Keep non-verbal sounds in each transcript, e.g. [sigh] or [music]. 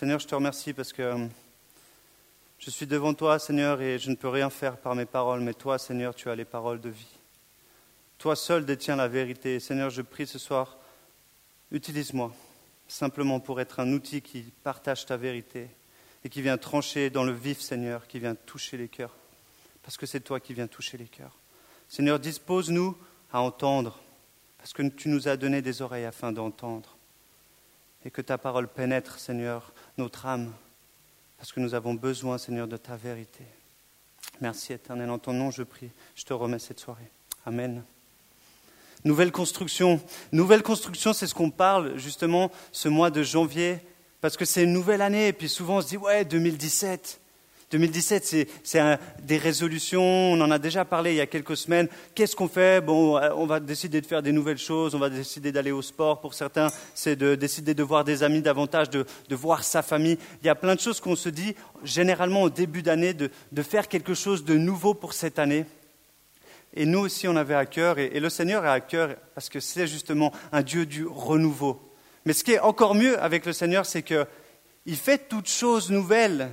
Seigneur, je te remercie parce que euh, je suis devant toi, Seigneur, et je ne peux rien faire par mes paroles, mais toi, Seigneur, tu as les paroles de vie. Toi seul détiens la vérité. Seigneur, je prie ce soir, utilise-moi simplement pour être un outil qui partage ta vérité et qui vient trancher dans le vif, Seigneur, qui vient toucher les cœurs, parce que c'est toi qui viens toucher les cœurs. Seigneur, dispose-nous à entendre, parce que tu nous as donné des oreilles afin d'entendre, et que ta parole pénètre, Seigneur, notre âme, parce que nous avons besoin, Seigneur, de ta vérité. Merci, Éternel, en ton nom, je prie. Je te remets cette soirée. Amen. Nouvelle construction. Nouvelle construction, c'est ce qu'on parle justement ce mois de janvier, parce que c'est une nouvelle année, et puis souvent on se dit, ouais, 2017. 2017, c'est des résolutions, on en a déjà parlé il y a quelques semaines. Qu'est-ce qu'on fait? Bon, on va décider de faire des nouvelles choses, on va décider d'aller au sport. Pour certains, c'est de décider de voir des amis davantage, de, voir sa famille. Il y a plein de choses qu'on se dit, généralement au début d'année, de faire quelque chose de nouveau pour cette année. Et nous aussi, on avait à cœur, et, le Seigneur a à cœur, parce que c'est justement un Dieu du renouveau. Mais ce qui est encore mieux avec le Seigneur, c'est qu'il fait toutes choses nouvelles.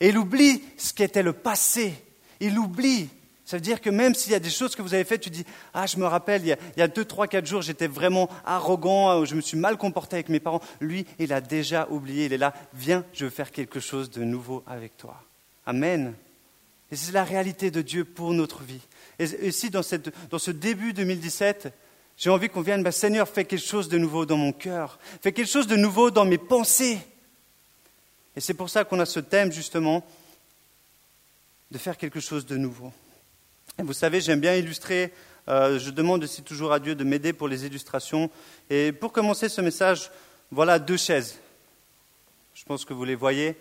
Et il oublie ce qui était le passé. Il oublie. Ça veut dire que même s'il y a des choses que vous avez faites, tu dis Ah, je me rappelle, il y a, il y a deux, trois, quatre jours, j'étais vraiment arrogant, je me suis mal comporté avec mes parents. Lui, il a déjà oublié. Il est là. Viens, je veux faire quelque chose de nouveau avec toi. Amen. Et c'est la réalité de Dieu pour notre vie. Et ici, dans, ce début 2017, j'ai envie qu'on vienne, bah, Seigneur, fais quelque chose de nouveau dans mon cœur, fais quelque chose de nouveau dans mes pensées. Et c'est pour ça qu'on a ce thème, justement, de faire quelque chose de nouveau. Et vous savez, j'aime bien illustrer, euh, je demande aussi toujours à Dieu de m'aider pour les illustrations. Et pour commencer ce message, voilà deux chaises. Je pense que vous les voyez.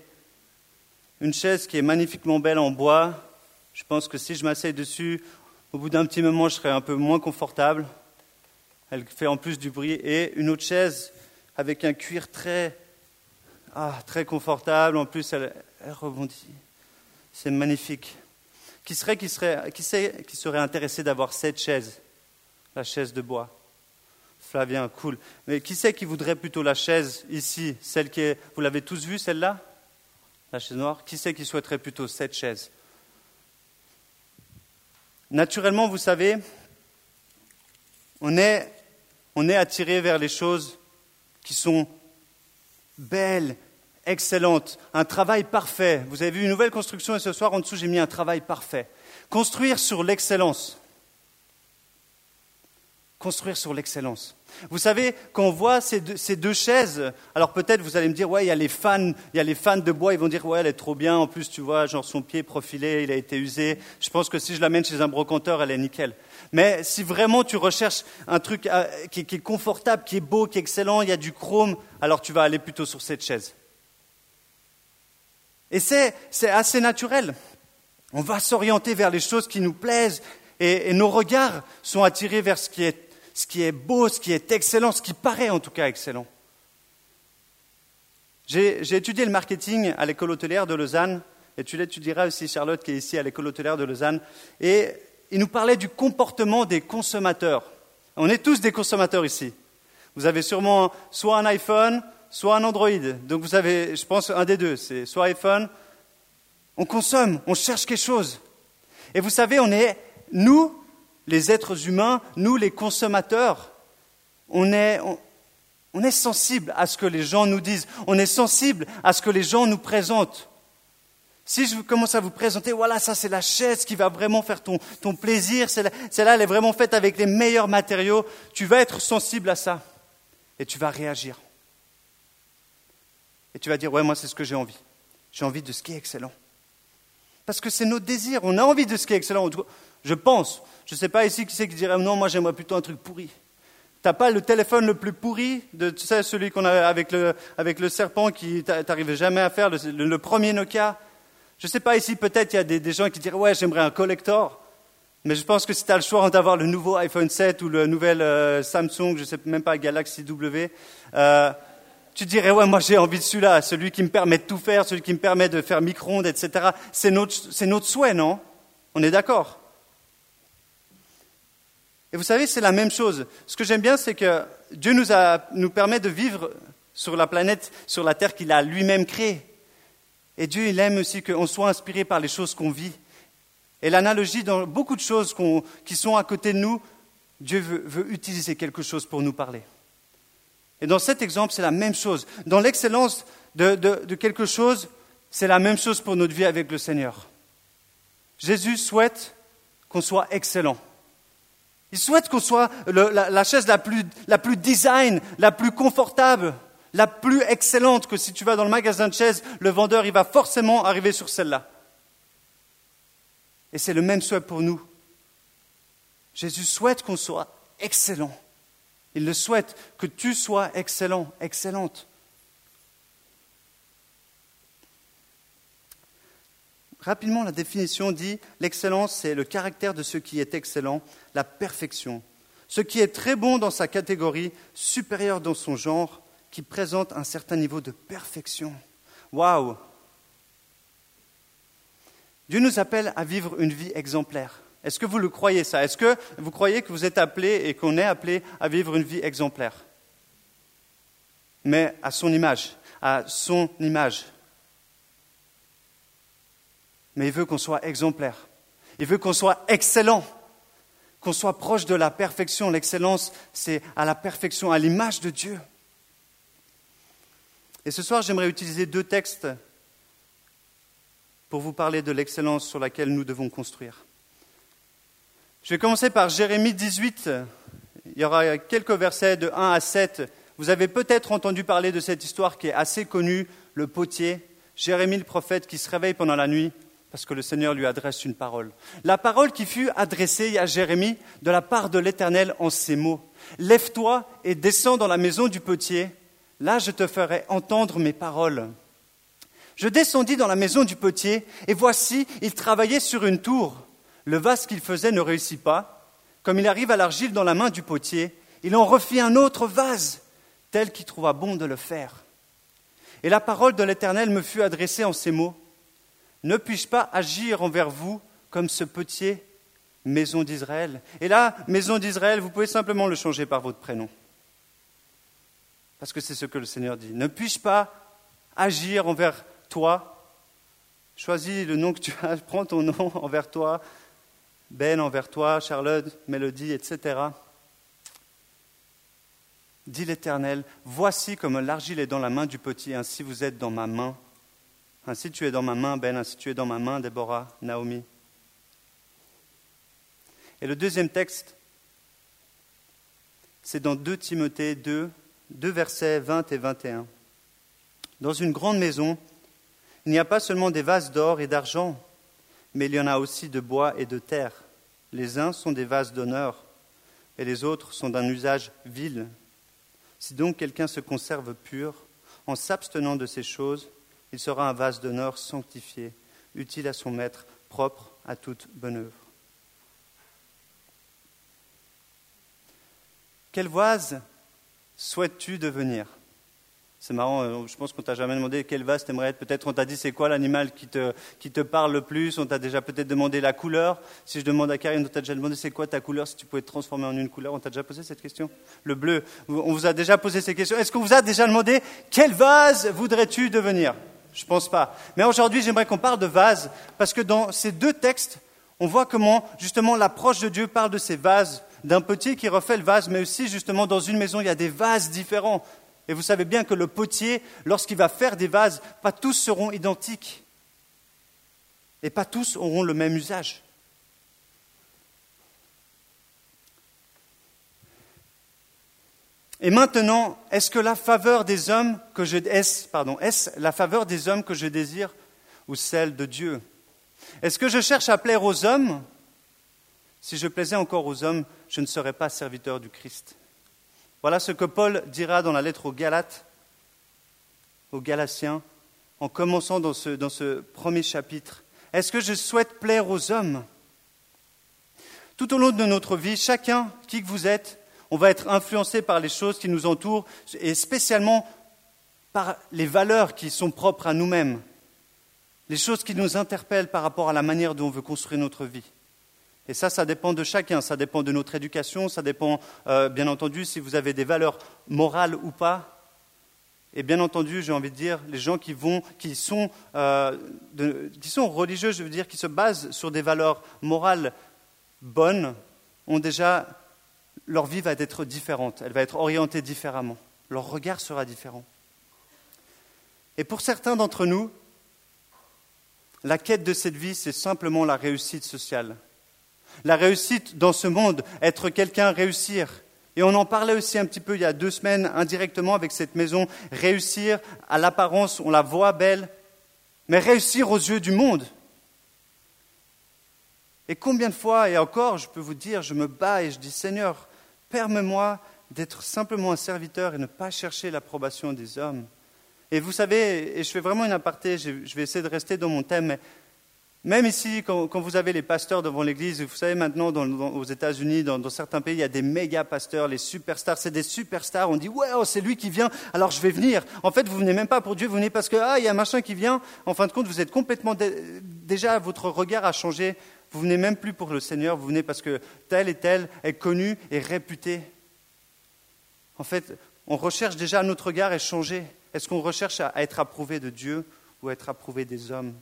Une chaise qui est magnifiquement belle en bois. Je pense que si je m'asseye dessus, au bout d'un petit moment, je serai un peu moins confortable. Elle fait en plus du bruit. Et une autre chaise avec un cuir très, ah, très confortable. En plus, elle, rebondit. C'est magnifique. Qui serait, qui serait, qui sait, qui serait intéressé d'avoir cette chaise, la chaise de bois Flavien, cool. Mais qui sait qui voudrait plutôt la chaise ici, celle qui est, vous l'avez tous vue, celle-là, la chaise noire Qui sait qui souhaiterait plutôt cette chaise? Naturellement, vous savez, on est, on est attiré vers les choses qui sont belles, excellentes, un travail parfait. Vous avez vu une nouvelle construction et ce soir en dessous j'ai mis un travail parfait. Construire sur l'excellence. Construire sur l'excellence. Vous savez, quand on voit ces deux, chaises, alors peut-être vous allez me dire, ouais, il y a les fans, il y a les fans de bois, ils vont dire, ouais, elle est trop bien. En plus, tu vois, genre son pied profilé, il a été usé. Je pense que si je l'amène chez un brocanteur, elle est nickel. Mais si vraiment tu recherches un truc euh, qui est confortable, qui est beau, qui est excellent, il y a du chrome, alors tu vas aller plutôt sur cette chaise. Et c'est assez naturel. On va s'orienter vers les choses qui nous plaisent et, nos regards sont attirés vers ce qui est ce qui est beau, ce qui est excellent, ce qui paraît en tout cas excellent. J'ai étudié le marketing à l'école hôtelière de Lausanne, et tu l'étudieras aussi, Charlotte, qui est ici à l'école hôtelière de Lausanne, et il nous parlait du comportement des consommateurs. On est tous des consommateurs ici. Vous avez sûrement soit un iPhone, soit un Android. Donc vous avez, je pense, un des deux. C'est soit iPhone. On consomme, on cherche quelque chose. Et vous savez, on est, nous, les êtres humains, nous les consommateurs, on est, on, est sensible à ce que les gens nous disent, on est sensible à ce que les gens nous présentent. Si je commence à vous présenter, voilà, ça c'est la chaise qui va vraiment faire ton, ton plaisir, celle-là elle est vraiment faite avec les meilleurs matériaux, tu vas être sensible à ça et tu vas réagir. Et tu vas dire, ouais, moi c'est ce que j'ai envie. J'ai envie de ce qui est excellent. Parce que c'est notre désir, on a envie de ce qui est excellent. Je pense. Je ne sais pas ici qui c'est qui dirait non, moi j'aimerais plutôt un truc pourri. T'as pas le téléphone le plus pourri tu sais, celui qu'on a avec le, avec le serpent qui t'arrivais jamais à faire, le, premier Nokia? Je ne sais pas ici, peut-être il y a des, gens qui diraient ouais, j'aimerais un collector. Mais je pense que si tu as le choix d'avoir le nouveau iPhone 7 ou le nouvel euh, Samsung, je ne sais même pas, Galaxy W, euh, tu dirais, ouais, moi j'ai envie de celui-là, celui qui me permet de tout faire, celui qui me permet de faire micro-ondes, etc. C'est notre, c'est notre souhait, non? On est d'accord? Et vous savez, c'est la même chose. Ce que j'aime bien, c'est que Dieu nous, a, nous permet de vivre sur la planète, sur la terre qu'il a lui-même créée. Et Dieu, il aime aussi qu'on soit inspiré par les choses qu'on vit. Et l'analogie dans beaucoup de choses qui sont à côté de nous, Dieu veut, utiliser quelque chose pour nous parler. Et dans cet exemple, c'est la même chose. Dans l'excellence de, quelque chose, c'est la même chose pour notre vie avec le Seigneur. Jésus souhaite qu'on soit excellent. Il souhaite qu'on soit la, chaise la plus, la design, la plus confortable, la plus excellente, que si tu vas dans le magasin de chaises, le vendeur, il va forcément arriver sur celle-là. Et c'est le même souhait pour nous. Jésus souhaite qu'on soit excellent. Il le souhaite, que tu sois excellent, excellente. Rapidement, la définition dit l'excellence, c'est le caractère de ce qui est excellent, la perfection. Ce qui est très bon dans sa catégorie, supérieur dans son genre, qui présente un certain niveau de perfection. Waouh Dieu nous appelle à vivre une vie exemplaire. Est-ce que vous le croyez ça? Est-ce que vous croyez que vous êtes appelé et qu'on est appelé à vivre une vie exemplaire? Mais à son image, à son image mais il veut qu'on soit exemplaire. Il veut qu'on soit excellent, qu'on soit proche de la perfection. L'excellence, c'est à la perfection, à l'image de Dieu. Et ce soir, j'aimerais utiliser deux textes pour vous parler de l'excellence sur laquelle nous devons construire. Je vais commencer par Jérémie 18. Il y aura quelques versets de 1 à 7. Vous avez peut-être entendu parler de cette histoire qui est assez connue, le potier, Jérémie le prophète qui se réveille pendant la nuit parce que le Seigneur lui adresse une parole. La parole qui fut adressée à Jérémie de la part de l'Éternel en ces mots. Lève-toi et descends dans la maison du potier, là je te ferai entendre mes paroles. Je descendis dans la maison du potier, et voici, il travaillait sur une tour. Le vase qu'il faisait ne réussit pas. Comme il arrive à l'argile dans la main du potier, il en refit un autre vase, tel qu'il trouva bon de le faire. Et la parole de l'Éternel me fut adressée en ces mots. Ne puis-je pas agir envers vous comme ce petit maison d'Israël? Et là, maison d'Israël, vous pouvez simplement le changer par votre prénom. Parce que c'est ce que le Seigneur dit. Ne puis-je pas agir envers toi? Choisis le nom que tu as, [laughs] prends ton nom envers toi, Ben envers toi, Charlotte, Mélodie, etc. Dit l'Éternel, voici comme l'argile est dans la main du petit, ainsi vous êtes dans ma main ainsi tu es dans ma main, Ben, ainsi tu es dans ma main, Déborah, Naomi. Et le deuxième texte, c'est dans 2 Timothée 2, 2 versets 20 et 21. Dans une grande maison, il n'y a pas seulement des vases d'or et d'argent, mais il y en a aussi de bois et de terre. Les uns sont des vases d'honneur, et les autres sont d'un usage vil. Si donc quelqu'un se conserve pur, en s'abstenant de ces choses, il sera un vase d'honneur sanctifié, utile à son maître, propre à toute bonne œuvre. Quel vase souhaites-tu devenir? C'est marrant, euh, je pense qu'on t'a jamais demandé quel vase t'aimerais être. Peut-être on t'a dit c'est quoi l'animal qui te, qui te parle le plus? On t'a déjà peut-être demandé la couleur. Si je demande à Karine, on t'a déjà demandé c'est quoi ta couleur, si tu pouvais te transformer en une couleur. On t'a déjà posé cette question? Le bleu. On vous a déjà posé ces questions. Est-ce qu'on vous a déjà demandé quel vase voudrais-tu devenir? Je pense pas. Mais aujourd'hui, j'aimerais qu'on parle de vases, parce que dans ces deux textes, on voit comment, justement, l'approche de Dieu parle de ces vases, d'un potier qui refait le vase, mais aussi, justement, dans une maison, il y a des vases différents. Et vous savez bien que le potier, lorsqu'il va faire des vases, pas tous seront identiques. Et pas tous auront le même usage. Et maintenant, est-ce que la faveur des hommes que je pardon, la faveur des hommes que je désire ou celle de Dieu? Est-ce que je cherche à plaire aux hommes? Si je plaisais encore aux hommes, je ne serais pas serviteur du Christ. Voilà ce que Paul dira dans la lettre aux Galates, aux Galatiens, en commençant dans ce, dans ce premier chapitre. Est-ce que je souhaite plaire aux hommes? Tout au long de notre vie, chacun, qui que vous êtes, on va être influencé par les choses qui nous entourent et spécialement par les valeurs qui sont propres à nous-mêmes, les choses qui nous interpellent par rapport à la manière dont on veut construire notre vie. Et ça, ça dépend de chacun, ça dépend de notre éducation, ça dépend, euh, bien entendu, si vous avez des valeurs morales ou pas. Et bien entendu, j'ai envie de dire, les gens qui, vont, qui, sont, euh, qui sont religieux, je veux dire, qui se basent sur des valeurs morales bonnes, ont déjà, leur vie va être différente, elle va être orientée différemment, leur regard sera différent. Et pour certains d'entre nous, la quête de cette vie, c'est simplement la réussite sociale. La réussite dans ce monde, être quelqu'un, réussir, et on en parlait aussi un petit peu il y a deux semaines indirectement avec cette maison. Réussir à l'apparence, on la voit belle, mais réussir aux yeux du monde. Et combien de fois, et encore, je peux vous dire, je me bats et je dis Seigneur, permets-moi d'être simplement un serviteur et ne pas chercher l'approbation des hommes. Et vous savez, et je fais vraiment une aparté, je vais essayer de rester dans mon thème, mais même ici, quand, vous avez les pasteurs devant l'église, vous savez maintenant aux États-Unis, dans, certains pays, il y a des méga pasteurs, les superstars. C'est des superstars. On dit ouais, c'est lui qui vient, alors je vais venir. En fait, vous venez même pas pour Dieu, vous venez parce que ah, il y a un machin qui vient. En fin de compte, vous êtes complètement déjà votre regard a changé. Vous venez même plus pour le Seigneur, vous venez parce que tel et tel est connu et réputé. En fait, on recherche déjà notre regard est changé. Est-ce qu'on recherche à être approuvé de Dieu ou à être approuvé des hommes?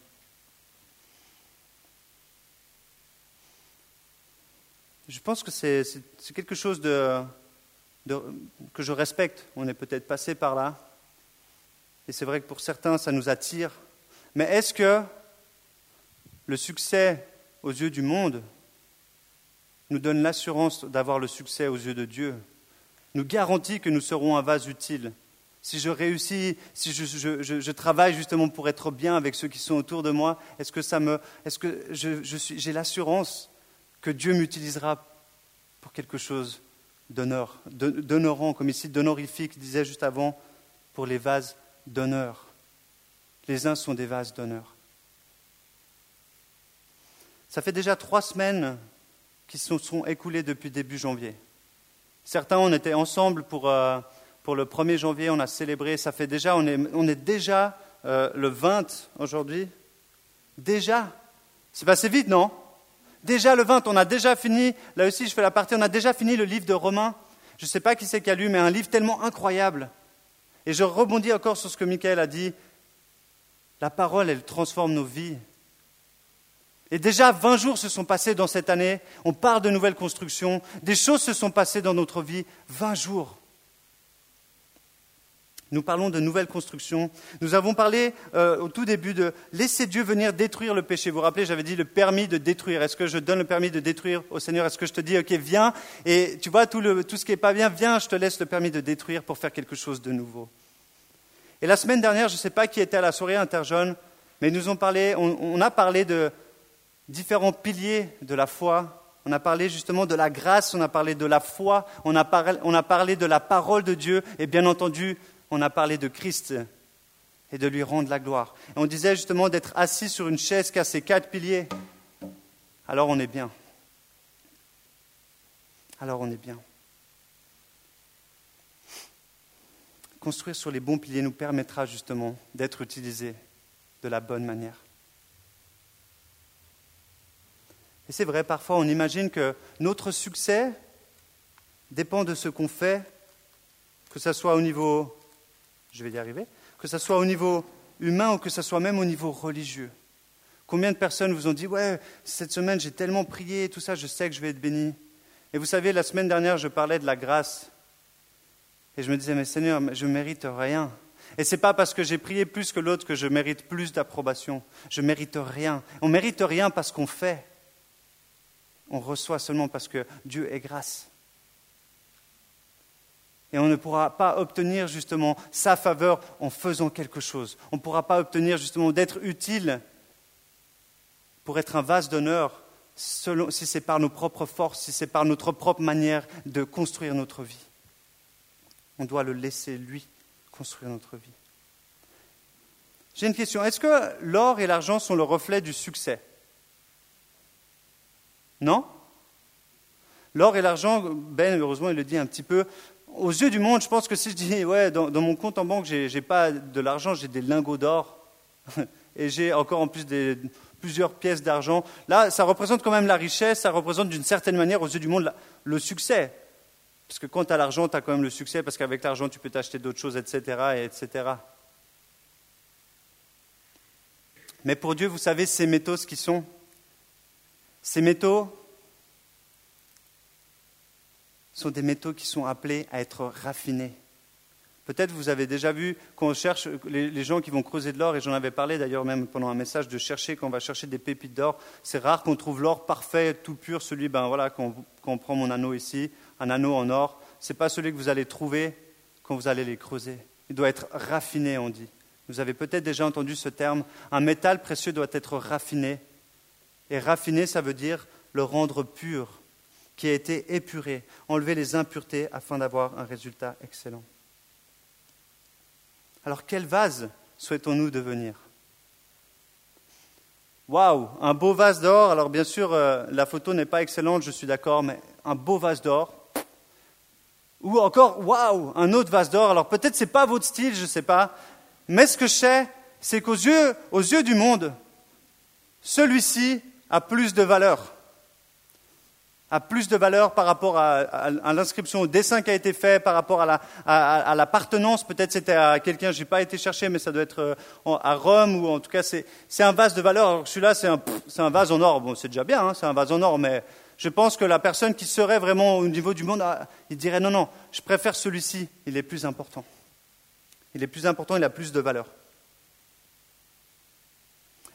Je pense que c'est quelque chose que je respecte. On est peut-être passé par là. Et c'est vrai que pour certains, ça nous attire. Mais est-ce que le succès aux yeux du monde nous donne l'assurance d'avoir le succès aux yeux de Dieu Nous garantit que nous serons un vase utile? Si je réussis, si je, travaille justement pour être bien avec ceux qui sont autour de moi, est-ce que ça me, est-ce que j'ai l'assurance que Dieu m'utilisera pour quelque chose d'honneur, d'honorant, comme ici, d'honorifique, disait juste avant, pour les vases d'honneur. Les uns sont des vases d'honneur. Ça fait déjà trois semaines qui se sont écoulées depuis début janvier. Certains, on était ensemble pour, euh, pour le 1er janvier, on a célébré, ça fait déjà, on est, on est déjà euh, le 20 aujourd'hui. Déjà C'est passé vite, non? Déjà le 20, on a déjà fini, là aussi je fais la partie, on a déjà fini le livre de Romains. Je ne sais pas qui c'est qui a lu, mais un livre tellement incroyable. Et je rebondis encore sur ce que Michael a dit. La parole, elle transforme nos vies. Et déjà 20 jours se sont passés dans cette année. On parle de nouvelles constructions. Des choses se sont passées dans notre vie. 20 jours. Nous parlons de nouvelles constructions. Nous avons parlé euh, au tout début de laisser Dieu venir détruire le péché. Vous vous rappelez, j'avais dit le permis de détruire. Est-ce que je donne le permis de détruire au Seigneur? Est-ce que je te dis, OK, viens Et tu vois, tout, tout ce qui n'est pas bien, viens, je te laisse le permis de détruire pour faire quelque chose de nouveau. Et la semaine dernière, je ne sais pas qui était à la soirée interjeune, mais nous ont parlé, on, a parlé de différents piliers de la foi. On a parlé justement de la grâce, on a parlé de la foi, on a, parlé, on a parlé de la parole de Dieu et bien entendu on a parlé de Christ et de lui rendre la gloire. On disait justement d'être assis sur une chaise qui a ses quatre piliers. Alors on est bien. Alors on est bien. Construire sur les bons piliers nous permettra justement d'être utilisés de la bonne manière. Et c'est vrai, parfois on imagine que notre succès dépend de ce qu'on fait, que ce soit au niveau je vais y arriver, que ce soit au niveau humain ou que ce soit même au niveau religieux. Combien de personnes vous ont dit Ouais, cette semaine j'ai tellement prié, tout ça, je sais que je vais être béni. Et vous savez, la semaine dernière, je parlais de la grâce. Et je me disais Mais Seigneur, je ne mérite rien. Et ce n'est pas parce que j'ai prié plus que l'autre que je mérite plus d'approbation. Je ne mérite rien. On ne mérite rien parce qu'on fait. On reçoit seulement parce que Dieu est grâce et on ne pourra pas obtenir justement sa faveur en faisant quelque chose. On ne pourra pas obtenir justement d'être utile pour être un vase d'honneur si c'est par nos propres forces, si c'est par notre propre manière de construire notre vie. On doit le laisser, lui, construire notre vie. J'ai une question. Est-ce que l'or et l'argent sont le reflet du succès? Non? L'or et l'argent, Ben, heureusement, il le dit un petit peu, aux yeux du monde, je pense que si je dis, ouais, dans, mon compte en banque, je n'ai pas de l'argent, j'ai des lingots d'or, [laughs] et j'ai encore en plus des, plusieurs pièces d'argent, là, ça représente quand même la richesse, ça représente d'une certaine manière, aux yeux du monde, le succès. Parce que quand tu as l'argent, tu as quand même le succès, parce qu'avec l'argent, tu peux t'acheter d'autres choses, etc., et etc. Mais pour Dieu, vous savez, ces métaux, ce qu'ils sont? Ces métaux sont des métaux qui sont appelés à être raffinés. Peut-être vous avez déjà vu qu'on cherche les, gens qui vont creuser de l'or, et j'en avais parlé d'ailleurs même pendant un message de chercher, quand on va chercher des pépites d'or, c'est rare qu'on trouve l'or parfait, tout pur, celui, ben voilà, quand on, prend mon anneau ici, un anneau en or, ce n'est pas celui que vous allez trouver quand vous allez les creuser. Il doit être raffiné, on dit. Vous avez peut-être déjà entendu ce terme. Un métal précieux doit être raffiné. Et raffiné, ça veut dire le rendre pur, qui a été épuré, enlever les impuretés afin d'avoir un résultat excellent. Alors quel vase souhaitons-nous devenir? Waouh, un beau vase d'or. Alors bien sûr, euh, la photo n'est pas excellente, je suis d'accord, mais un beau vase d'or. Ou encore, waouh, un autre vase d'or. Alors peut-être ce n'est pas votre style, je ne sais pas. Mais ce que je sais, c'est qu'aux yeux, aux yeux du monde, celui-ci a plus de valeur a plus de valeur par rapport à, l'inscription, au dessin qui a été fait, par rapport à l'appartenance. Peut-être c'était à quelqu'un, je n'ai pas été chercher, mais ça doit être euh, à Rome, ou en tout cas, c'est un vase de valeur. Alors celui-là, c'est un, un, vase en or. Bon, c'est déjà bien, hein, c'est un vase en or, mais je pense que la personne qui serait vraiment au niveau du monde, ah, il dirait non, non, je préfère celui-ci, il est plus important. Il est plus important, il a plus de valeur.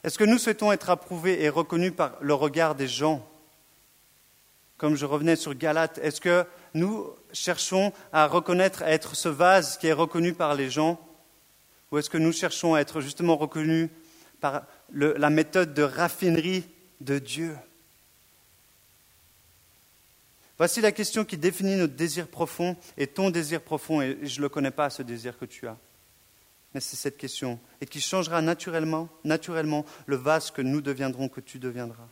Est-ce que nous souhaitons être approuvés et reconnus par le regard des gens? Comme je revenais sur Galate, est-ce que nous cherchons à reconnaître, à être ce vase qui est reconnu par les gens? Ou est-ce que nous cherchons à être justement reconnus par la méthode de raffinerie de Dieu? Voici la question qui définit notre désir profond et ton désir profond, et je ne le connais pas, ce désir que tu as. Mais c'est cette question, et qui changera naturellement, naturellement le vase que nous deviendrons, que tu deviendras.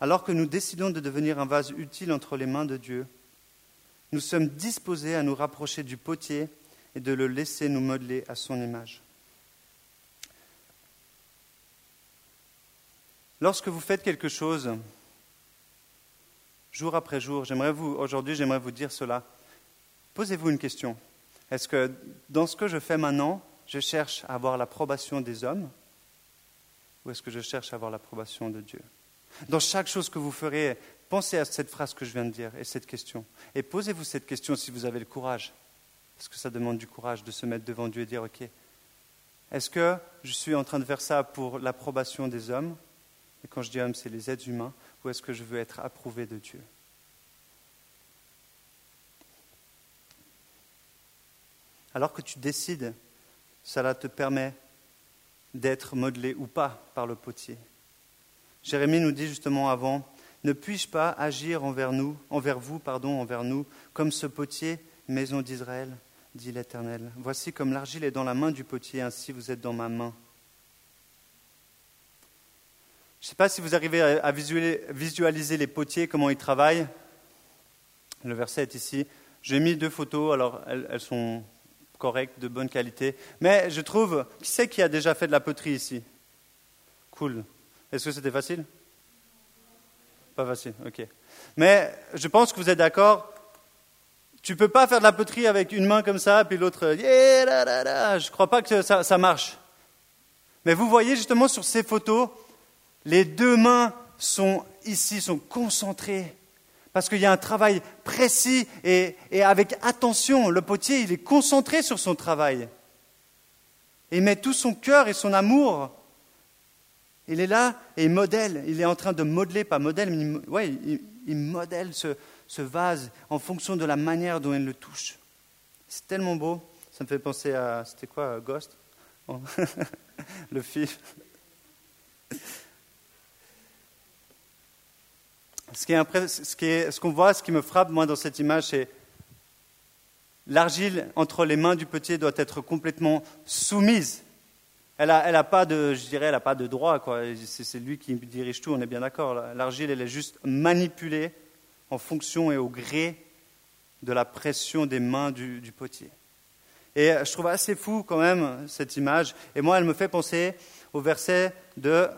Alors que nous décidons de devenir un vase utile entre les mains de Dieu, nous sommes disposés à nous rapprocher du potier et de le laisser nous modeler à son image. Lorsque vous faites quelque chose, jour après jour, j'aimerais vous, aujourd'hui, j'aimerais vous dire cela. Posez-vous une question. Est-ce que dans ce que je fais maintenant, je cherche à avoir l'approbation des hommes ou est-ce que je cherche à avoir l'approbation de Dieu? Dans chaque chose que vous ferez, pensez à cette phrase que je viens de dire et cette question. Et posez-vous cette question si vous avez le courage. Parce que ça demande du courage de se mettre devant Dieu et dire, OK, est-ce que je suis en train de faire ça pour l'approbation des hommes? Et quand je dis hommes, c'est les êtres humains. Ou est-ce que je veux être approuvé de Dieu? Alors que tu décides, cela te permet d'être modelé ou pas par le potier. Jérémie nous dit justement avant, ne puis-je pas agir envers nous, envers vous, pardon, envers nous, comme ce potier, maison d'Israël, dit l'Éternel. Voici comme l'argile est dans la main du potier, ainsi vous êtes dans ma main. Je ne sais pas si vous arrivez à visualiser les potiers, comment ils travaillent. Le verset est ici. J'ai mis deux photos, alors elles, elles, sont correctes, de bonne qualité. Mais je trouve, qui c'est qui a déjà fait de la poterie ici? Cool. Est-ce que c'était facile? Pas facile, ok. Mais je pense que vous êtes d'accord. Tu peux pas faire de la poterie avec une main comme ça, puis l'autre, yeah, je ne crois pas que ça, marche. Mais vous voyez justement sur ces photos, les deux mains sont ici, sont concentrées. Parce qu'il y a un travail précis et, avec attention. Le potier, il est concentré sur son travail. Il met tout son cœur et son amour il est là et il modèle. Il est en train de modeler, pas modèle, mais il, modèle ce, vase en fonction de la manière dont il le touche. C'est tellement beau. Ça me fait penser à. C'était quoi, Ghost? Oh. [laughs] Le film. Ce qu'on voit, ce qui me frappe, moi, dans cette image, c'est l'argile entre les mains du petit doit être complètement soumise elle n'a pas de, je dirais, elle a pas de droit. C'est, lui qui dirige tout, on est bien d'accord. L'argile, elle est juste manipulée en fonction et au gré de la pression des mains du, du potier. Et je trouve assez fou quand même cette image. Et moi, elle me fait penser au verset de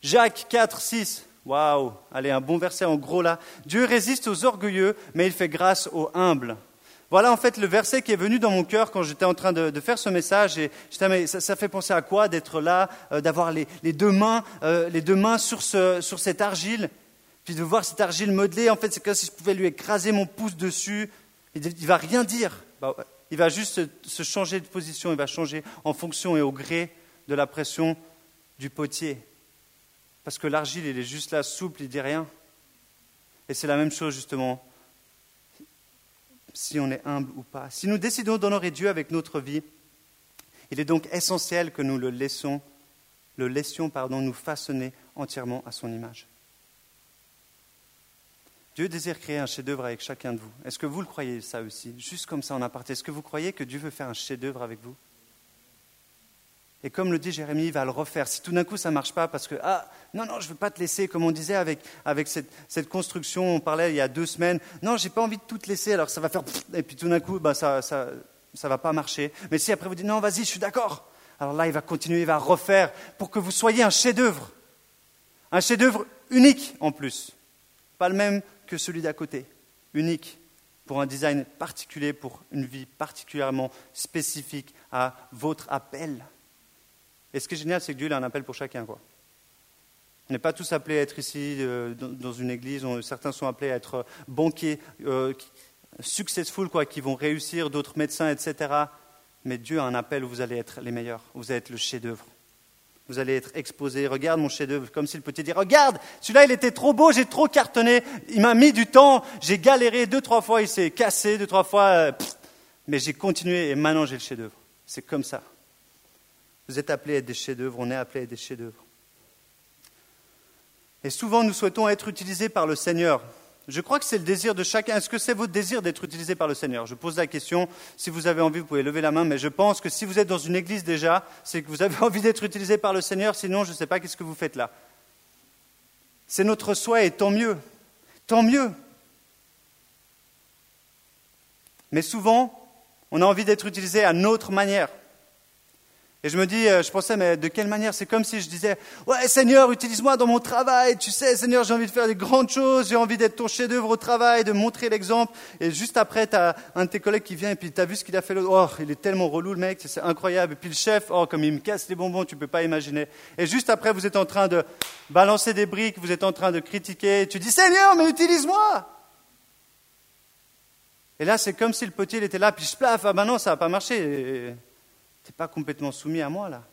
Jacques 4, 6, Waouh Allez, un bon verset en gros là. Dieu résiste aux orgueilleux, mais il fait grâce aux humbles. Voilà en fait le verset qui est venu dans mon cœur quand j'étais en train de, faire ce message. Et mais ça, fait penser à quoi d'être là, euh, d'avoir les, deux mains, euh, les deux mains sur, ce, sur cette argile, puis de voir cette argile modelée. En fait, c'est comme si je pouvais lui écraser mon pouce dessus. Il, ne va rien dire. Bah, il va juste se changer de position. Il va changer en fonction et au gré de la pression du potier. Parce que l'argile, il est juste là, souple, il dit rien. Et c'est la même chose justement si on est humble ou pas. Si nous décidons d'honorer Dieu avec notre vie, il est donc essentiel que nous le laissions, le laissions pardon, nous façonner entièrement à son image. Dieu désire créer un chef-d'œuvre avec chacun de vous. Est-ce que vous le croyez ça aussi? Juste comme ça en aparté. Est-ce que vous croyez que Dieu veut faire un chef-d'œuvre avec vous? Et comme le dit Jérémie, il va le refaire. Si tout d'un coup ça ne marche pas parce que, ah, non, non, je ne veux pas te laisser, comme on disait avec, avec cette, cette, construction, on parlait il y a deux semaines, non, j'ai pas envie de tout te laisser, alors ça va faire, et puis tout d'un coup, bah, ça ne ça, ça va pas marcher. Mais si après vous dites, non, vas-y, je suis d'accord, alors là, il va continuer, il va refaire pour que vous soyez un chef-d'œuvre. Un chef-d'œuvre unique en plus. Pas le même que celui d'à côté. Unique pour un design particulier, pour une vie particulièrement spécifique à votre appel. Et ce qui est génial, c'est que Dieu a un appel pour chacun. On n'est pas tous appelés à être ici euh, dans une église. certains sont appelés à être banquiers, euh, successful, qui vont réussir, d'autres médecins, etc. Mais Dieu a un appel où vous allez être les meilleurs. Vous allez être le chef-d'œuvre. Vous allez être exposé. Regarde mon chef-d'œuvre, comme si le petit dire Regarde, celui-là, il était trop beau, j'ai trop cartonné. Il m'a mis du temps, j'ai galéré deux, trois fois, il s'est cassé deux, trois fois. Euh, mais j'ai continué et maintenant j'ai le chef-d'œuvre. C'est comme ça. Vous êtes appelés à être des chefs-d'œuvre, on est appelés à être des chefs-d'œuvre. Et souvent, nous souhaitons être utilisés par le Seigneur. Je crois que c'est le désir de chacun. Est-ce que c'est votre désir d'être utilisé par le Seigneur? Je pose la question. Si vous avez envie, vous pouvez lever la main, mais je pense que si vous êtes dans une église déjà, c'est que vous avez [laughs] envie d'être utilisé par le Seigneur. Sinon, je ne sais pas qu'est-ce que vous faites là. C'est notre souhait et tant mieux. Tant mieux. Mais souvent, on a envie d'être utilisé à notre manière. Et je me dis, euh, je pensais, mais de quelle manière? C'est comme si je disais, ouais Seigneur, utilise-moi dans mon travail. Tu sais, Seigneur, j'ai envie de faire des grandes choses, j'ai envie d'être ton chef-d'œuvre au travail, de montrer l'exemple. Et juste après, tu as un de tes collègues qui vient et puis tu as vu ce qu'il a fait. Oh, il est tellement relou le mec, c'est incroyable. Et puis le chef, oh, comme il me casse les bonbons, tu peux pas imaginer. Et juste après, vous êtes en train de balancer des briques, vous êtes en train de critiquer. Et tu dis, Seigneur, mais utilise-moi. Et là, c'est comme si le potier il était là, puis je plaf, ah ben non, ça va pas marcher. Tu n'es pas complètement soumis à moi là.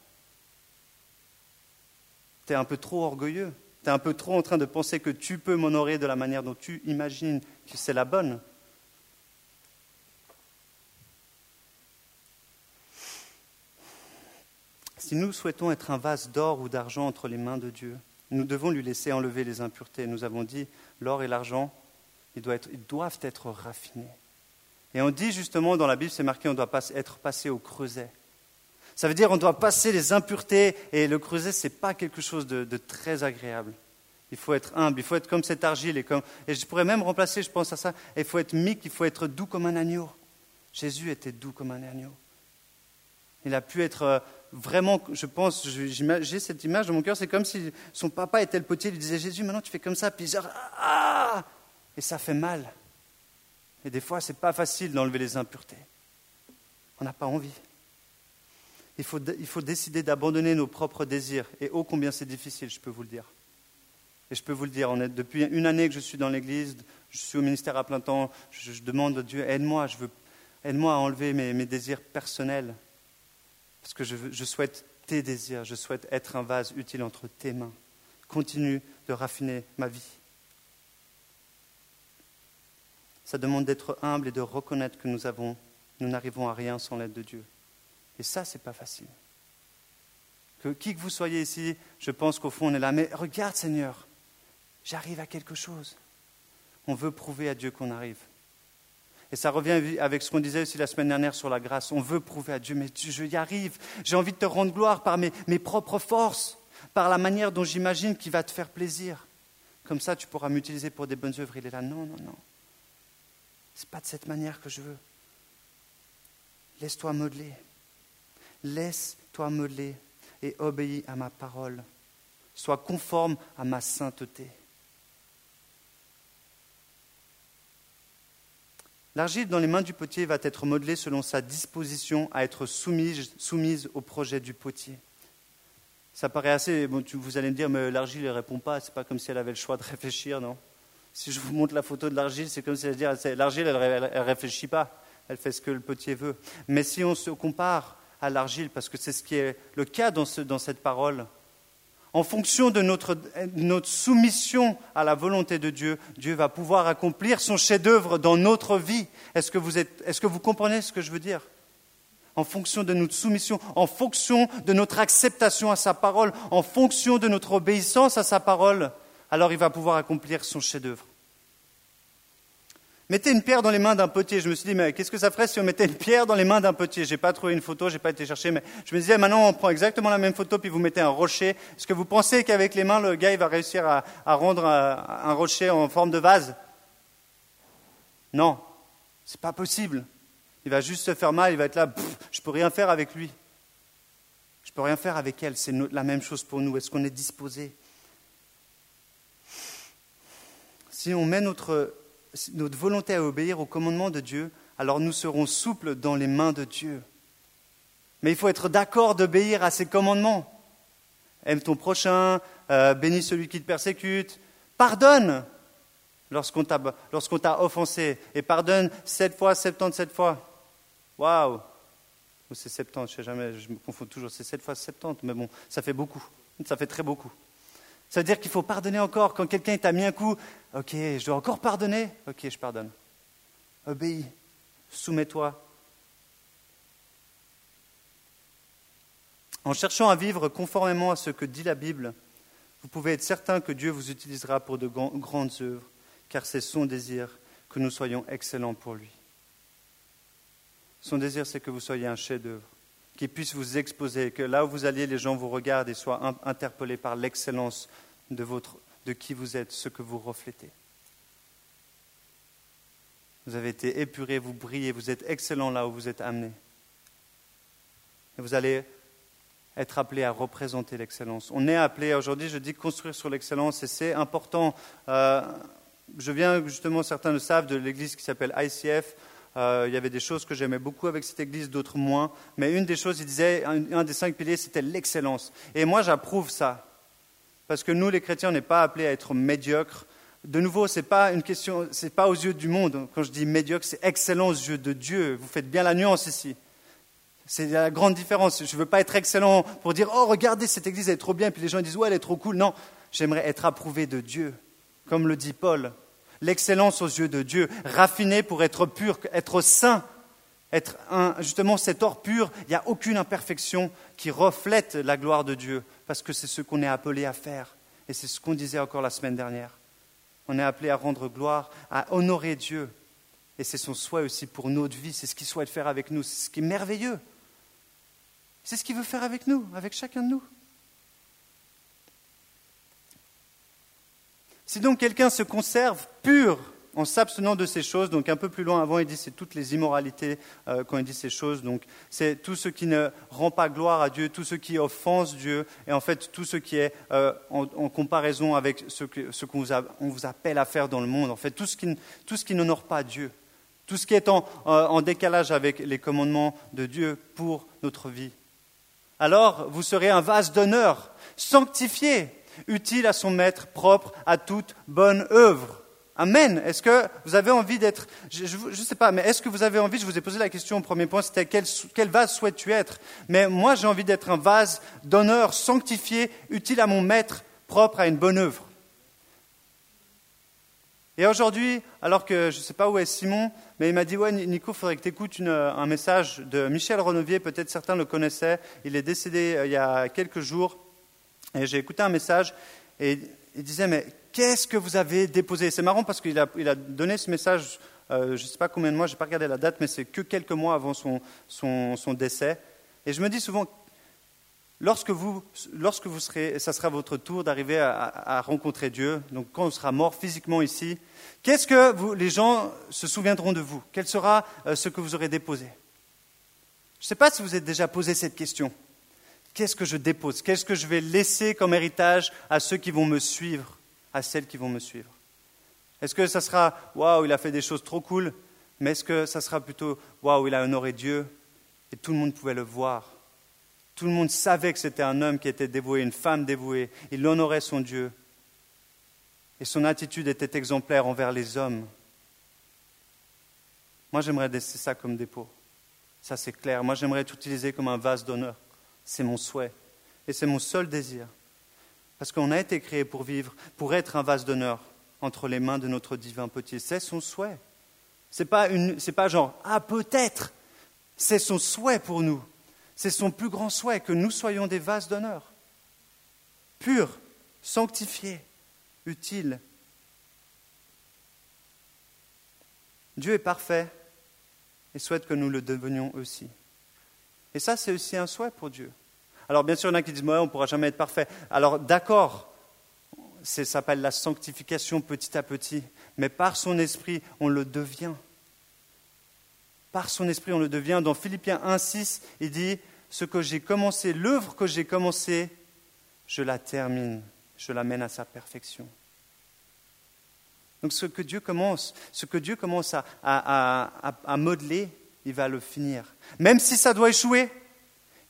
Tu es un peu trop orgueilleux. Tu es un peu trop en train de penser que tu peux m'honorer de la manière dont tu imagines que c'est la bonne. Si nous souhaitons être un vase d'or ou d'argent entre les mains de Dieu, nous devons lui laisser enlever les impuretés. Nous avons dit, l'or et l'argent, ils doivent être raffinés. Et on dit justement dans la Bible, c'est marqué, on doit être passé au creuset. Ça veut dire qu'on doit passer les impuretés et le creuset, ce n'est pas quelque chose de, très agréable. Il faut être humble, il faut être comme cette argile. Et, comme, et je pourrais même remplacer, je pense à ça, il faut être mic, il faut être doux comme un agneau. Jésus était doux comme un agneau. Il a pu être euh, vraiment, je pense, j'ai cette image dans mon cœur, c'est comme si son papa était le potier, il disait Jésus, maintenant tu fais comme ça, puis il ah Et ça fait mal. Et des fois, ce n'est pas facile d'enlever les impuretés. On n'a pas envie il faut, décider d'abandonner nos propres désirs. Et ô combien c'est difficile, je peux vous le dire. Et je peux vous le dire, depuis une année que je suis dans l'Église, je suis au ministère à plein temps, je, demande à Dieu, aide-moi, je veux, aide-moi à enlever mes, mes, désirs personnels. Parce que je, je souhaite tes désirs, je souhaite être un vase utile entre tes mains. Continue de raffiner ma vie. Ça demande d'être humble et de reconnaître que nous avons, nous n'arrivons à rien sans l'aide de Dieu. Et ça, c'est pas facile. Que qui que vous soyez ici, je pense qu'au fond, on est là. Mais regarde, Seigneur, j'arrive à quelque chose. On veut prouver à Dieu qu'on arrive. Et ça revient avec ce qu'on disait aussi la semaine dernière sur la grâce. On veut prouver à Dieu, mais je y arrive. J'ai envie de te rendre gloire par mes, mes propres forces, par la manière dont j'imagine qu'il va te faire plaisir. Comme ça, tu pourras m'utiliser pour des bonnes œuvres. Il est là. Non, non, non. Ce n'est pas de cette manière que je veux. Laisse-toi modeler. Laisse-toi modeler et obéis à ma parole. soit conforme à ma sainteté. L'argile dans les mains du potier va être modelée selon sa disposition à être soumise, soumise au projet du potier. Ça paraît assez. Bon, vous allez me dire, mais l'argile ne répond pas. C'est pas comme si elle avait le choix de réfléchir, non? Si je vous montre la photo de l'argile, c'est comme si elle dire, l'argile, elle ne réfléchit pas. Elle fait ce que le potier veut. Mais si on se compare à l'argile, parce que c'est ce qui est le cas dans, ce, dans cette parole, en fonction de notre, soumission à la volonté de Dieu, Dieu va pouvoir accomplir son chef-d'œuvre dans notre vie. Est-ce que, vous est-ce que vous comprenez ce que je veux dire? En fonction de notre soumission, en fonction de notre acceptation à sa parole, en fonction de notre obéissance à sa parole, alors il va pouvoir accomplir son chef-d'œuvre. Mettez une pierre dans les mains d'un potier. Je me suis dit, mais qu'est-ce que ça ferait si on mettait une pierre dans les mains d'un potier? J'ai pas trouvé une photo, j'ai pas été chercher, mais je me disais, maintenant on prend exactement la même photo puis vous mettez un rocher. Est-ce que vous pensez qu'avec les mains, le gars il va réussir à, rendre un, rocher en forme de vase? Non, c'est pas possible. Il va juste se faire mal, il va être là, je peux rien faire avec lui. Je peux rien faire avec elle. C'est la même chose pour nous. Est-ce qu'on est disposé? Si on met notre notre volonté à obéir au commandement de Dieu, alors nous serons souples dans les mains de Dieu. Mais il faut être d'accord d'obéir à ses commandements. Aime ton prochain, euh, bénis celui qui te persécute, pardonne lorsqu'on t'a, offensé, et pardonne sept fois, septante-sept fois. Waouh Ou c'est septante, je sais jamais, je me confonds toujours, c'est sept fois septante, mais bon, ça fait beaucoup, ça fait très beaucoup. Ça veut dire qu'il faut pardonner encore. Quand quelqu'un t'a mis un coup, ok, je dois encore pardonner Ok, je pardonne. Obéis, soumets-toi. En cherchant à vivre conformément à ce que dit la Bible, vous pouvez être certain que Dieu vous utilisera pour de grandes œuvres, car c'est son désir que nous soyons excellents pour lui. Son désir, c'est que vous soyez un chef-d'œuvre, qui puisse vous exposer, que là où vous alliez, les gens vous regardent et soient interpellés par l'excellence de, de qui vous êtes, ce que vous reflétez. Vous avez été épuré, vous brillez, vous êtes excellent là où vous êtes amené. Et vous allez être appelé à représenter l'excellence. On est appelé aujourd'hui, je dis construire sur l'excellence, et c'est important. Euh, je viens justement, certains le savent, de l'église qui s'appelle ICF. Euh, il y avait des choses que j'aimais beaucoup avec cette église, d'autres moins. Mais une des choses, il disait, un, des cinq piliers, c'était l'excellence. Et moi, j'approuve ça. Parce que nous, les chrétiens, on n'est pas appelés à être médiocres. De nouveau, ce n'est pas une question, c'est pas aux yeux du monde. Quand je dis médiocre, c'est excellent aux yeux de Dieu. Vous faites bien la nuance ici. C'est la grande différence. Je ne veux pas être excellent pour dire, oh, regardez, cette église, elle est trop bien. Puis les gens disent, ouais, elle est trop cool. Non, j'aimerais être approuvé de Dieu. Comme le dit Paul, l'excellence aux yeux de Dieu, raffiné pour être pur, être saint, être justement cet or pur, il n'y a aucune imperfection qui reflète la gloire de Dieu, parce que c'est ce qu'on est appelé à faire. Et c'est ce qu'on disait encore la semaine dernière. On est appelé à rendre gloire, à honorer Dieu. Et c'est son souhait aussi pour notre vie, c'est ce qu'il souhaite faire avec nous, c'est ce qui est merveilleux. C'est ce qu'il veut faire avec nous, avec chacun de nous. Si donc quelqu'un se conserve pur en s'abstenant de ces choses, donc un peu plus loin avant, il dit c'est toutes les immoralités euh, quand il dit ces choses, donc c'est tout ce qui ne rend pas gloire à Dieu, tout ce qui offense Dieu, et en fait tout ce qui est euh, en, comparaison avec ce qu'on ce vous, vous, appelle à faire dans le monde, en fait tout ce qui, tout ce qui n'honore pas Dieu, tout ce qui est en, euh, en décalage avec les commandements de Dieu pour notre vie. Alors vous serez un vase d'honneur, sanctifié, utile à son maître, propre à toute bonne œuvre. Amen. Est-ce que vous avez envie d'être, je ne sais pas, mais est-ce que vous avez envie, je vous ai posé la question au premier point, c'était quel, vase souhaites-tu être? Mais moi j'ai envie d'être un vase d'honneur, sanctifié, utile à mon maître, propre à une bonne œuvre. Et aujourd'hui, alors que je ne sais pas où est Simon, mais il m'a dit Ouais, Nico, il faudrait que tu écoutes un message de Michel Renevier, peut-être certains le connaissaient. Il est décédé euh, il y a quelques jours. Et j'ai écouté un message et il disait, mais qu'est-ce que vous avez déposé? C'est marrant parce qu'il a, il a, donné ce message, euh, je ne sais pas combien de mois, je n'ai pas regardé la date, mais c'est que quelques mois avant son, son, décès. Et je me dis souvent, lorsque vous, lorsque vous serez, ça sera votre tour d'arriver à, à, rencontrer Dieu, donc quand on sera mort physiquement ici, qu'est-ce que vous, les gens se souviendront de vous? Quel sera euh, ce que vous aurez déposé? Je ne sais pas si vous êtes déjà posé cette question. Qu'est-ce que je dépose? Qu'est-ce que je vais laisser comme héritage à ceux qui vont me suivre, à celles qui vont me suivre? Est-ce que ça sera waouh, il a fait des choses trop cool Mais est-ce que ça sera plutôt waouh, il a honoré Dieu et tout le monde pouvait le voir? Tout le monde savait que c'était un homme qui était dévoué, une femme dévouée. Il honorait son Dieu. Et son attitude était exemplaire envers les hommes. Moi, j'aimerais laisser ça comme dépôt. Ça, c'est clair. Moi, j'aimerais utiliser comme un vase d'honneur. C'est mon souhait. Et c'est mon seul désir. Parce qu'on a été créé pour vivre, pour être un vase d'honneur entre les mains de notre divin petit. C'est son souhait. Ce n'est pas, pas genre, ah, peut-être. C'est son souhait pour nous. C'est son plus grand souhait que nous soyons des vases d'honneur. Purs, sanctifiés, utiles. Dieu est parfait et souhaite que nous le devenions aussi. Et ça, c'est aussi un souhait pour Dieu. Alors, bien sûr, il y en a qui disent, on ne pourra jamais être parfait. Alors, d'accord, ça s'appelle la sanctification petit à petit, mais par son esprit, on le devient. Par son esprit, on le devient. Dans Philippiens 1,6, il dit Ce que j'ai commencé, l'œuvre que j'ai commencée, je la termine, je la mène à sa perfection. Donc ce que Dieu commence, ce que Dieu commence à, modeler, il va le finir. Même si ça doit échouer,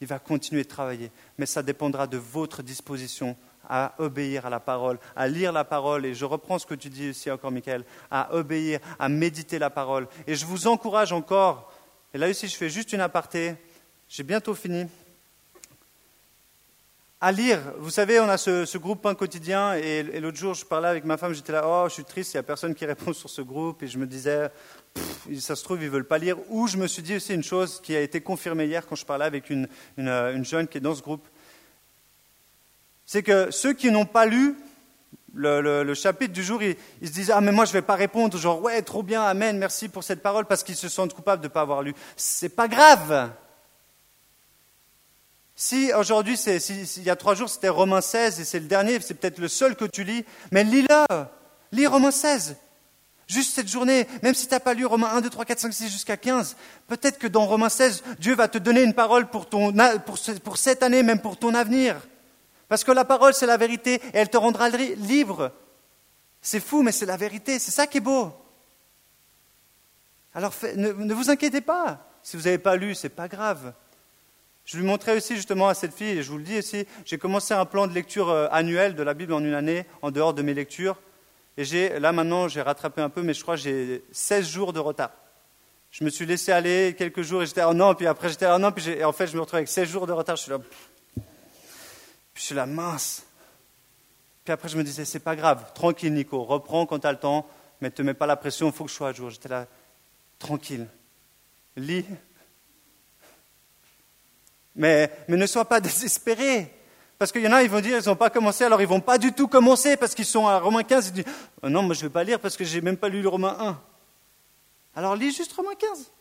il va continuer de travailler. Mais ça dépendra de votre disposition à obéir à la parole, à lire la parole. Et je reprends ce que tu dis aussi encore, Michael, à obéir, à méditer la parole. Et je vous encourage encore, et là aussi je fais juste une aparté, j'ai bientôt fini à lire. Vous savez, on a ce, groupe Pain Quotidien, et, l'autre jour, je parlais avec ma femme, j'étais là, oh, je suis triste, il n'y a personne qui répond sur ce groupe, et je me disais, ça se trouve, ils ne veulent pas lire. Ou je me suis dit aussi une chose qui a été confirmée hier quand je parlais avec une, jeune qui est dans ce groupe, c'est que ceux qui n'ont pas lu le, chapitre du jour, ils, ils, se disent, ah, mais moi, je ne vais pas répondre, genre, ouais, trop bien, amen, merci pour cette parole, parce qu'ils se sentent coupables de ne pas avoir lu. C'est pas grave. Si aujourd'hui, il y a trois jours, c'était Romains 16 et c'est le dernier, c'est peut-être le seul que tu lis, mais lis-le. Lis Romains 16. Juste cette journée, même si tu n'as pas lu Romains 1, 2, 3, 4, 5, 6 jusqu'à 15, peut-être que dans Romains 16, Dieu va te donner une parole pour, ton, pour cette année, même pour ton avenir. Parce que la parole, c'est la vérité et elle te rendra libre. C'est fou, mais c'est la vérité. C'est ça qui est beau. Alors ne, ne vous inquiétez pas. Si vous n'avez pas lu, ce n'est pas grave. Je lui montrais aussi justement à cette fille, et je vous le dis aussi, j'ai commencé un plan de lecture euh, annuel de la Bible en une année, en dehors de mes lectures. Et j'ai, là maintenant, j'ai rattrapé un peu, mais je crois que j'ai 16 jours de retard. Je me suis laissé aller quelques jours et j'étais oh non, puis après j'étais oh non, puis et en fait je me retrouve avec 16 jours de retard. Je suis là, puis je suis là mince. Puis après je me disais c'est pas grave, tranquille Nico, reprends quand tu as le temps, mais te mets pas la pression, il faut que je sois à jour. J'étais là, tranquille, lis, mais, ne sois pas [laughs] désespéré. Parce qu'il y en a, ils vont dire, ils n'ont pas commencé, alors ils vont pas du tout commencer parce qu'ils sont à Romains 15. Ils disent, oh non, moi je ne vais pas lire parce que je n'ai même pas lu le Romain 1. Alors lis juste Romains 15.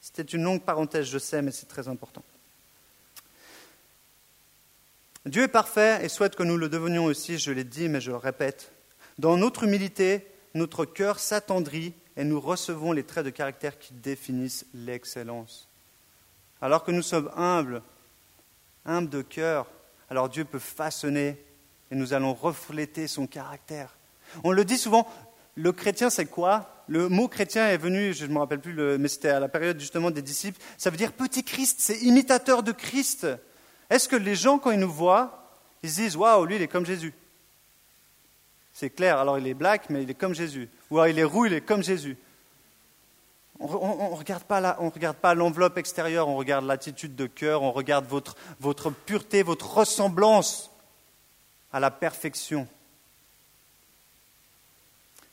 C'était une longue parenthèse, je sais, mais c'est très important. Dieu est parfait et souhaite que nous le devenions aussi, je l'ai dit, mais je le répète. Dans notre humilité, notre cœur s'attendrit et nous recevons les traits de caractère qui définissent l'excellence. Alors que nous sommes humbles, humbles de cœur, alors Dieu peut façonner et nous allons refléter son caractère. On le dit souvent, le chrétien c'est quoi? Le mot chrétien est venu, je ne me rappelle plus, mais c'était à la période justement des disciples, ça veut dire petit Christ, c'est imitateur de Christ. Est-ce que les gens, quand ils nous voient, ils se disent, waouh, lui il est comme Jésus? C'est clair, alors il est black, mais il est comme Jésus. Ou alors il est roux, il est comme Jésus. On ne regarde pas l'enveloppe extérieure, on regarde l'attitude de cœur, on regarde votre, votre pureté, votre ressemblance à la perfection.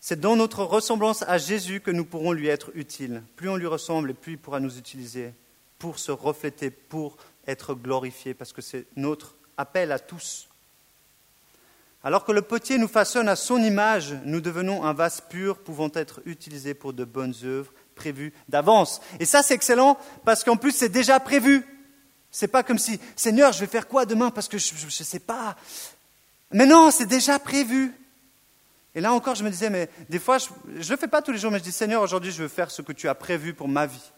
C'est dans notre ressemblance à Jésus que nous pourrons lui être utiles. Plus on lui ressemble, plus il pourra nous utiliser pour se refléter, pour être glorifié, parce que c'est notre appel à tous. Alors que le potier nous façonne à son image, nous devenons un vase pur pouvant être utilisé pour de bonnes œuvres prévu d'avance. Et ça, c'est excellent parce qu'en plus, c'est déjà prévu. C'est pas comme si, Seigneur, je vais faire quoi demain parce que je ne sais pas. Mais non, c'est déjà prévu. Et là encore, je me disais, mais des fois, je ne le fais pas tous les jours, mais je dis, Seigneur, aujourd'hui, je veux faire ce que tu as prévu pour ma vie.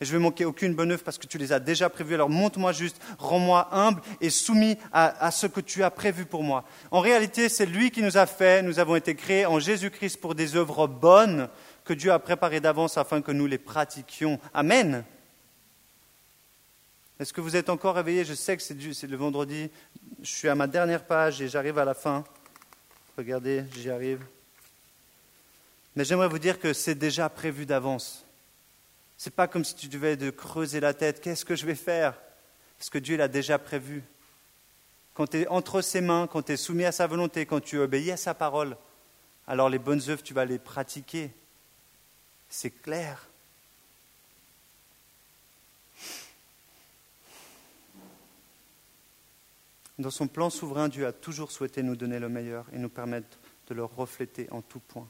Et je vais manquer aucune bonne œuvre parce que tu les as déjà prévues. Alors montre-moi juste, rends-moi humble et soumis à, ce que tu as prévu pour moi. En réalité, c'est lui qui nous a fait. Nous avons été créés en Jésus-Christ pour des œuvres bonnes que Dieu a préparées d'avance afin que nous les pratiquions. Amen. Est-ce que vous êtes encore réveillés? Je sais que c'est le vendredi. Je suis à ma dernière page et j'arrive à la fin. Regardez, j'y arrive. Mais j'aimerais vous dire que c'est déjà prévu d'avance. Ce n'est pas comme si tu devais de creuser la tête. Qu'est-ce que je vais faire? Parce que Dieu l'a déjà prévu. Quand tu es entre ses mains, quand tu es soumis à sa volonté, quand tu obéis à sa parole, alors les bonnes œuvres, tu vas les pratiquer. C'est clair. Dans son plan souverain, Dieu a toujours souhaité nous donner le meilleur et nous permettre de le refléter en tout point.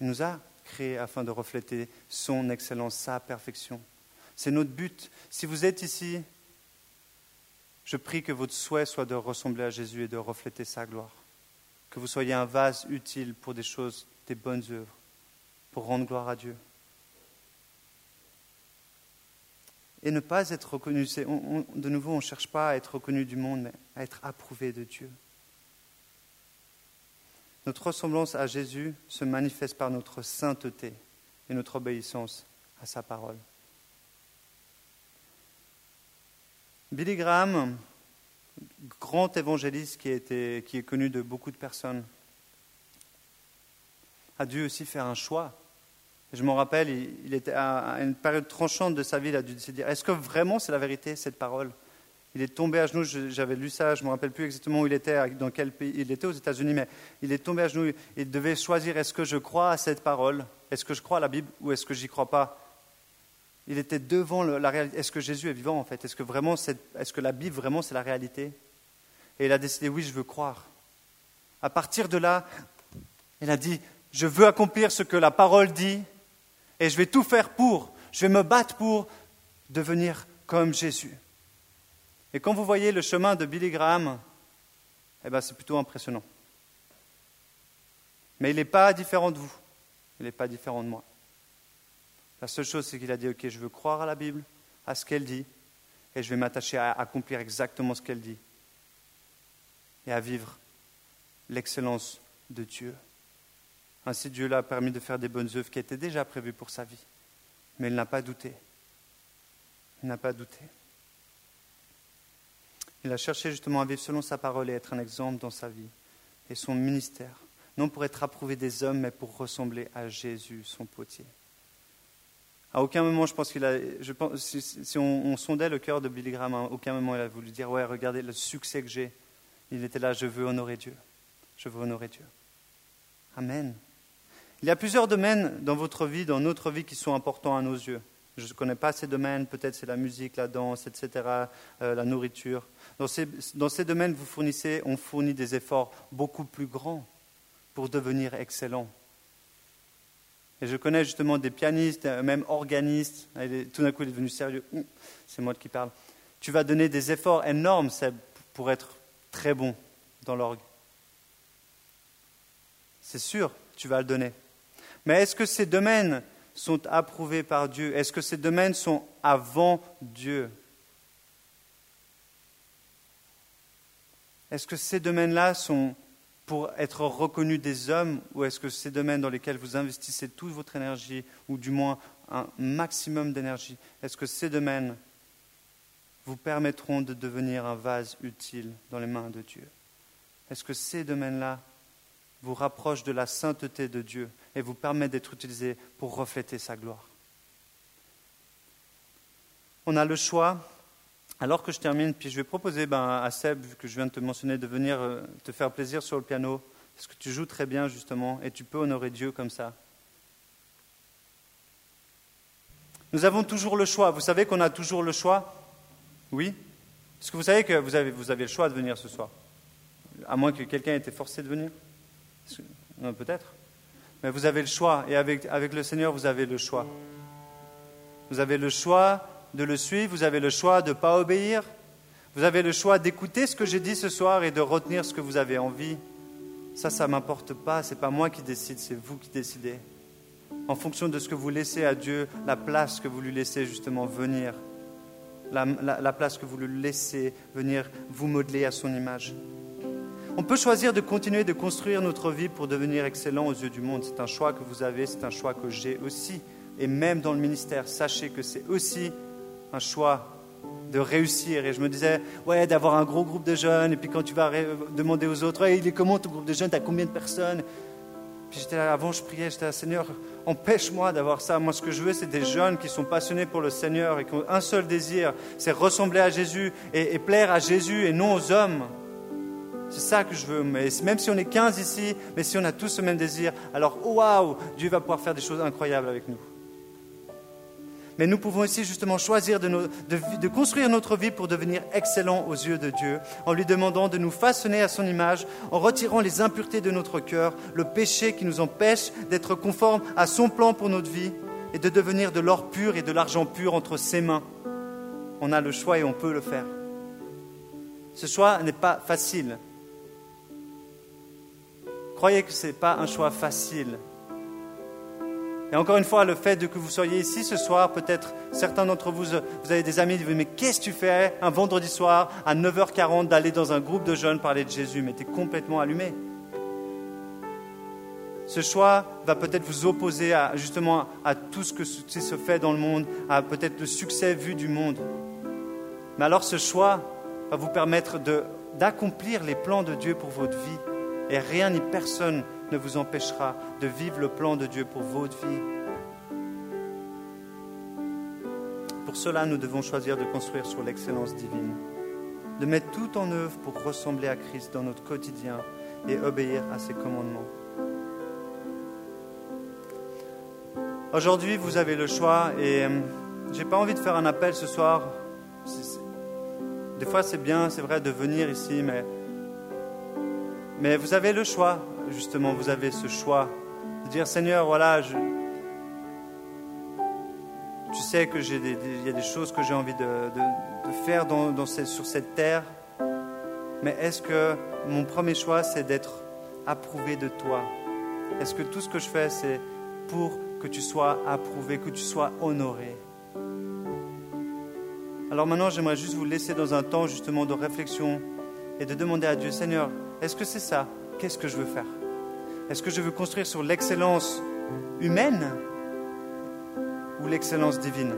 Il nous a créé afin de refléter son excellence, sa perfection. C'est notre but. Si vous êtes ici, je prie que votre souhait soit de ressembler à Jésus et de refléter sa gloire. Que vous soyez un vase utile pour des choses, des bonnes œuvres, pour rendre gloire à Dieu. Et ne pas être reconnu, de nouveau, on ne cherche pas à être reconnu du monde, mais à être approuvé de Dieu. Notre ressemblance à Jésus se manifeste par notre sainteté et notre obéissance à sa parole. Billy Graham, grand évangéliste qui, qui est connu de beaucoup de personnes, a dû aussi faire un choix. Je m'en rappelle, il, était à une période tranchante de sa vie, il a dû se dire, est-ce que vraiment c'est la vérité, cette parole? Il est tombé à genoux, j'avais lu ça, je ne me rappelle plus exactement où il était, dans quel pays. Il était aux États-Unis, mais il est tombé à genoux. Il devait choisir est-ce que je crois à cette parole? Est-ce que je crois à la Bible ou est-ce que j'y crois pas? Il était devant la réalité. Est-ce que Jésus est vivant en fait? Est-ce que, vraiment est-ce que la Bible vraiment c'est la réalité? Et il a décidé oui, je veux croire. À partir de là, il a dit je veux accomplir ce que la parole dit et je vais tout faire pour. Je vais me battre pour devenir comme Jésus. Et quand vous voyez le chemin de Billy Graham, eh ben, c'est plutôt impressionnant. Mais il n'est pas différent de vous. Il n'est pas différent de moi. La seule chose, c'est qu'il a dit, OK, je veux croire à la Bible, à ce qu'elle dit, et je vais m'attacher à accomplir exactement ce qu'elle dit, et à vivre l'excellence de Dieu. Ainsi, Dieu l'a permis de faire des bonnes œuvres qui étaient déjà prévues pour sa vie. Mais il n'a pas douté. Il n'a pas douté. Il a cherché justement à vivre selon sa parole et être un exemple dans sa vie et son ministère, non pour être approuvé des hommes, mais pour ressembler à Jésus, son potier. À aucun moment, je pense qu'il a. Je pense, si, on, sondait le cœur de Billy Graham, à aucun moment il a voulu dire Ouais, regardez le succès que j'ai. Il était là Je veux honorer Dieu. Je veux honorer Dieu. Amen. Il y a plusieurs domaines dans votre vie, dans notre vie, qui sont importants à nos yeux. Je ne connais pas ces domaines, peut-être c'est la musique, la danse, etc., euh, la nourriture. Dans ces, domaines, vous fournissez, on fournit des efforts beaucoup plus grands pour devenir excellent. Et je connais justement des pianistes, euh, même organistes, tout d'un coup il est devenu sérieux, c'est moi qui parle. Tu vas donner des efforts énormes pour être très bon dans l'orgue. C'est sûr, tu vas le donner. Mais est-ce que ces domaines sont approuvés par Dieu? Est-ce que ces domaines sont avant Dieu? Est-ce que ces domaines-là sont pour être reconnus des hommes ou est-ce que ces domaines dans lesquels vous investissez toute votre énergie ou du moins un maximum d'énergie, est-ce que ces domaines vous permettront de devenir un vase utile dans les mains de Dieu? Est-ce que ces domaines-là vous rapprochent de la sainteté de Dieu et vous permettent d'être utilisés pour refléter sa gloire. On a le choix. Alors que je termine, puis je vais proposer ben, à Seb, que je viens de te mentionner, de venir euh, te faire plaisir sur le piano, parce que tu joues très bien justement, et tu peux honorer Dieu comme ça. Nous avons toujours le choix. Vous savez qu'on a toujours le choix? Oui? Est-ce que vous savez que vous avez le choix de venir ce soir? À moins que quelqu'un ait été forcé de venir? Peut-être. Mais vous avez le choix, et avec, avec le Seigneur, vous avez le choix. Vous avez le choix de le suivre, vous avez le choix de ne pas obéir, vous avez le choix d'écouter ce que j'ai dit ce soir et de retenir ce que vous avez envie. Ça, ça ne m'importe pas, ce n'est pas moi qui décide, c'est vous qui décidez. en fonction de ce que vous laissez à Dieu, la place que vous lui laissez justement venir, la, la place que vous lui laissez venir vous modeler à son image. On peut choisir de continuer de construire notre vie pour devenir excellent aux yeux du monde. C'est un choix que vous avez, c'est un choix que j'ai aussi. Et même dans le ministère, sachez que c'est aussi un choix de réussir. Et je me disais, ouais, d'avoir un gros groupe de jeunes, et puis quand tu vas demander aux autres, il est comment ton groupe de jeunes, t'as combien de personnes? Puis j'étais là, avant je priais, j'étais là, Seigneur, empêche-moi d'avoir ça. Moi, ce que je veux, c'est des jeunes qui sont passionnés pour le Seigneur et qui ont un seul désir, c'est ressembler à Jésus et plaire à Jésus et non aux hommes. C'est ça que je veux. Même si on est 15 ici, mais si on a tous ce même désir, alors waouh, Dieu va pouvoir faire des choses incroyables avec nous mais nous pouvons aussi justement choisir de, construire notre vie pour devenir excellents aux yeux de Dieu, en lui demandant de nous façonner à son image, en retirant les impuretés de notre cœur, le péché qui nous empêche d'être conformes à son plan pour notre vie, et de devenir de l'or pur et de l'argent pur entre ses mains. On a le choix et on peut le faire. Ce choix n'est pas facile. Croyez que ce n'est pas un choix facile. Et encore une fois, le fait de que vous soyez ici ce soir, peut-être certains d'entre vous, vous avez des amis qui disent Mais qu'est-ce que tu fais un vendredi soir à 9h40 d'aller dans un groupe de jeunes parler de Jésus? Mais tu es complètement allumé. Ce choix va peut-être vous opposer justement à tout ce que se fait dans le monde, à peut-être le succès vu du monde. Mais alors ce choix va vous permettre d'accomplir les plans de Dieu pour votre vie. Et rien ni personne ne vous empêchera de vivre le plan de Dieu pour votre vie. Pour cela, nous devons choisir de construire sur l'excellence divine, de mettre tout en œuvre pour ressembler à Christ dans notre quotidien et obéir à ses commandements. Aujourd'hui, vous avez le choix et euh, j'ai pas envie de faire un appel ce soir. Des fois, c'est bien, c'est vrai, de venir ici, mais, mais vous avez le choix justement vous avez ce choix de dire Seigneur, voilà, tu sais que j'ai il y a des choses que j'ai envie de, faire dans, sur cette terre, mais est-ce que mon premier choix c'est d'être approuvé de toi? Est-ce que tout ce que je fais c'est pour que tu sois approuvé, que tu sois honoré? Alors maintenant j'aimerais juste vous laisser dans un temps justement de réflexion et de demander à Dieu Seigneur, est-ce que c'est ça? Qu'est-ce que je veux faire? Est-ce que je veux construire sur l'excellence humaine ou l'excellence divine?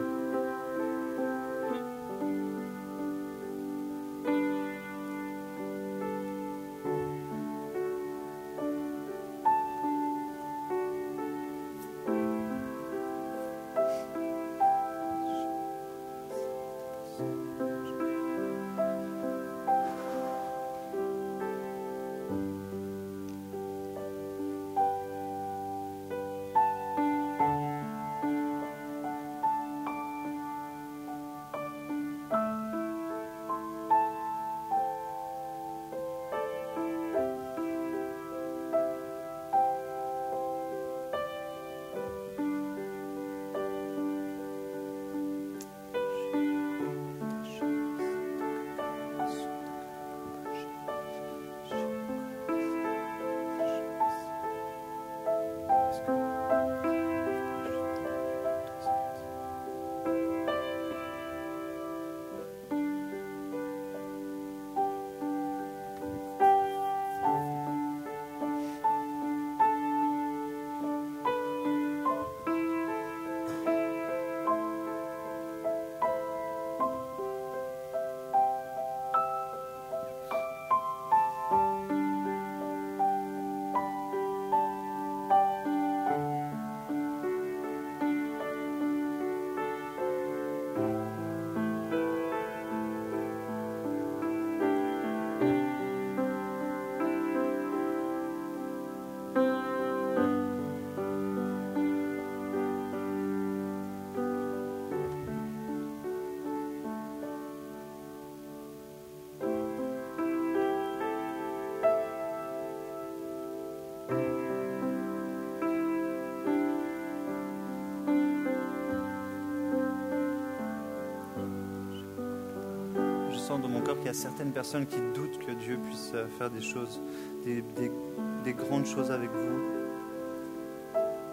Qu'il y a certaines personnes qui doutent que Dieu puisse euh, faire des choses, des, grandes choses avec vous.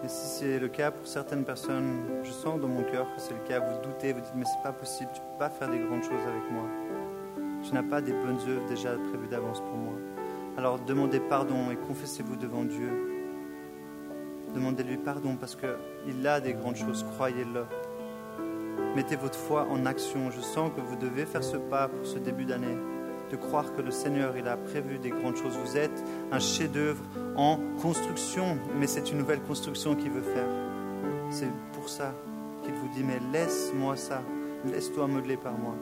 Et si c'est le cas pour certaines personnes, je sens dans mon cœur que c'est le cas, vous doutez, vous dites mais c'est pas possible, tu peux pas faire des grandes choses avec moi. Tu n'as pas des bonnes œuvres déjà prévues d'avance pour moi. Alors demandez pardon et confessez-vous devant Dieu. Demandez-lui pardon parce qu'il a des grandes choses, croyez-le. Mettez votre foi en action. Je sens que vous devez faire ce pas pour ce début d'année, de croire que le Seigneur, il a prévu des grandes choses. Vous êtes un chef-d'œuvre en construction, mais c'est une nouvelle construction qu'il veut faire. C'est pour ça qu'il vous dit, mais laisse-moi ça, laisse-toi modeler par moi.